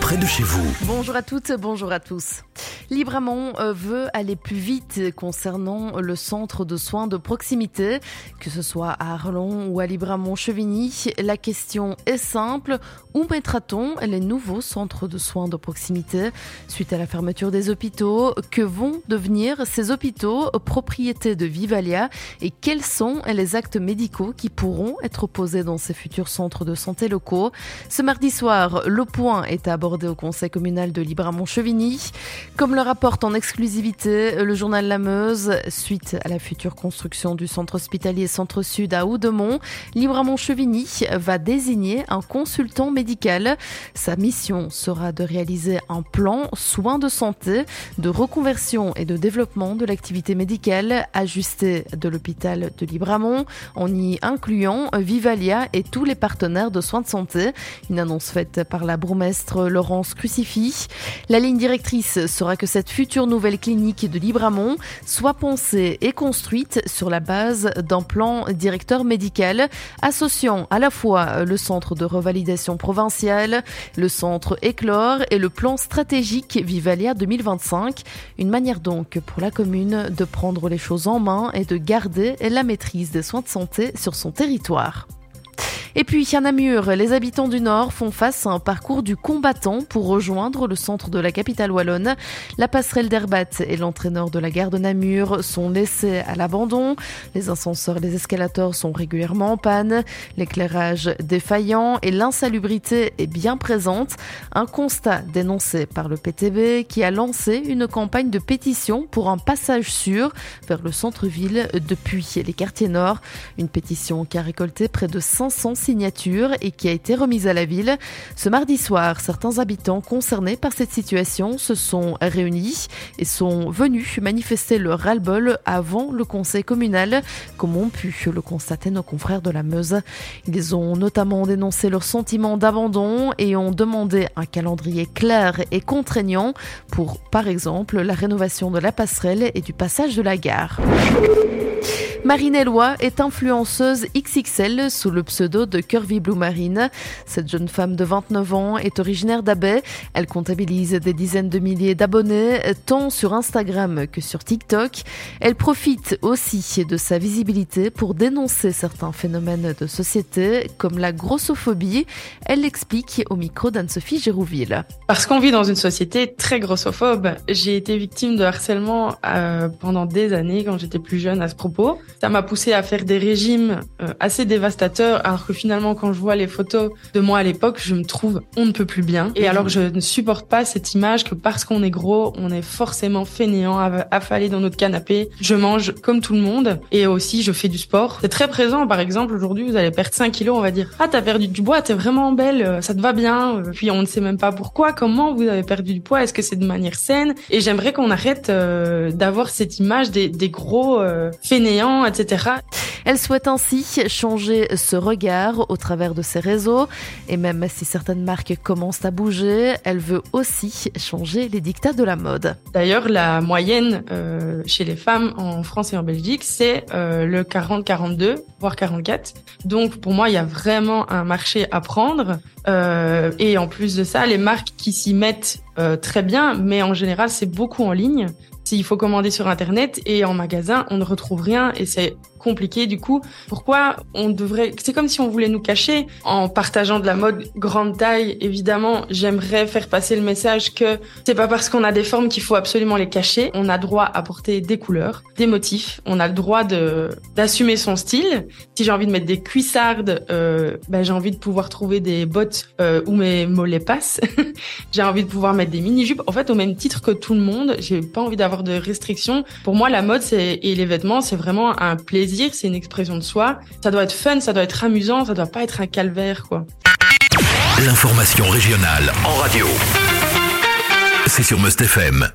près de chez vous. Bonjour à toutes, bonjour à tous. Libramont euh, veut aller plus vite concernant le centre de soins de proximité, que ce soit à Arlon ou à Libramont-Chevigny. La question est simple, où mettra-t-on les nouveaux centres de soins de proximité suite à la fermeture des hôpitaux? Que vont devenir ces hôpitaux propriété de Vivalia? Et quels sont les actes médicaux qui pourront être posés dans ces futurs centres de santé locaux? Ce mardi soir, le point est abordé au conseil communal de Libramont-Chevigny. Comme rapporte en exclusivité le journal La Meuse, suite à la future construction du centre hospitalier Centre-Sud à Oudemont, Libramont-Chevigny va désigner un consultant médical. Sa mission sera de réaliser un plan soins de santé, de reconversion et de développement de l'activité médicale ajustée de l'hôpital de Libramont, en y incluant Vivalia et tous les partenaires de soins de santé. Une annonce faite par la bourgmestre Laurence Crucifix. La ligne directrice sera que cette future nouvelle clinique de Libramont soit pensée et construite sur la base d'un plan directeur médical associant à la fois le centre de revalidation provincial, le centre Éclore et le plan stratégique Vivalia 2025. Une manière donc pour la commune de prendre les choses en main et de garder la maîtrise des soins de santé sur son territoire. Et puis à Namur, les habitants du Nord font face à un parcours du combattant pour rejoindre le centre de la capitale wallonne. La passerelle d'Herbat et l'entraîneur de la gare de Namur sont laissés à l'abandon. Les ascenseurs et les escalators sont régulièrement en panne. L'éclairage défaillant et l'insalubrité est bien présente. Un constat dénoncé par le PTB qui a lancé une campagne de pétition pour un passage sûr vers le centre-ville depuis les quartiers nord. Une pétition qui a récolté près de 500 signature et qui a été remise à la ville. Ce mardi soir, certains habitants concernés par cette situation se sont réunis et sont venus manifester leur ras-le-bol avant le conseil communal, comme ont pu le constater nos confrères de la Meuse. Ils ont notamment dénoncé leur sentiment d'abandon et ont demandé un calendrier clair et contraignant pour, par exemple, la rénovation de la passerelle et du passage de la gare. Marine Eloi est influenceuse XXL sous le pseudo de Curvy Blue Marine. Cette jeune femme de 29 ans est originaire d'Abbey. Elle comptabilise des dizaines de milliers d'abonnés, tant sur Instagram que sur TikTok. Elle profite aussi de sa visibilité pour dénoncer certains phénomènes de société, comme la grossophobie. Elle l'explique au micro d'Anne-Sophie Gérouville. Parce qu'on vit dans une société très grossophobe. J'ai été victime de harcèlement euh, pendant des années quand j'étais plus jeune à ce propos. Ça m'a poussé à faire des régimes euh, assez dévastateurs, alors que finalement, quand je vois les photos de moi à l'époque, je me trouve on ne peut plus bien. Et alors, je ne supporte pas cette image que parce qu'on est gros, on est forcément fainéant, affalé dans notre canapé. Je mange comme tout le monde et aussi je fais du sport. C'est très présent. Par exemple, aujourd'hui, vous allez perdre 5 kilos, on va dire ah t'as perdu du poids, t'es vraiment belle, euh, ça te va bien. Puis on ne sait même pas pourquoi, comment vous avez perdu du poids, est-ce que c'est de manière saine? Et j'aimerais qu'on arrête euh, d'avoir cette image des gros fainéants etc. Elle souhaite ainsi changer ce regard au travers de ses réseaux et même si certaines marques commencent à bouger, elle veut aussi changer les dictats de la mode. D'ailleurs, la moyenne euh, chez les femmes en France et en Belgique, c'est euh, le 40-42, voire 44. Donc pour moi, il y a vraiment un marché à prendre. Euh, et en plus de ça, les marques qui s'y mettent très bien, mais en général, c'est beaucoup en ligne. S'il faut commander sur Internet et en magasin, on ne retrouve rien et c'est compliqué du coup. Pourquoi on devrait C'est comme si on voulait nous cacher en partageant de la mode grande taille. Évidemment, j'aimerais faire passer le message que c'est pas parce qu'on a des formes qu'il faut absolument les cacher. On a droit à porter des couleurs, des motifs. On a le droit de d'assumer son style. Si j'ai envie de mettre des cuissardes, euh, ben j'ai envie de pouvoir trouver des bottes euh, où mes mollets passent. j'ai envie de pouvoir mettre des mini jupes. En fait, au même titre que tout le monde, j'ai pas envie d'avoir de restrictions. Pour moi, la mode et les vêtements, c'est vraiment un c'est une expression de soi. Ça doit être fun, ça doit être amusant, ça doit pas être un calvaire, quoi. L'information régionale en radio. C'est sur Must FM.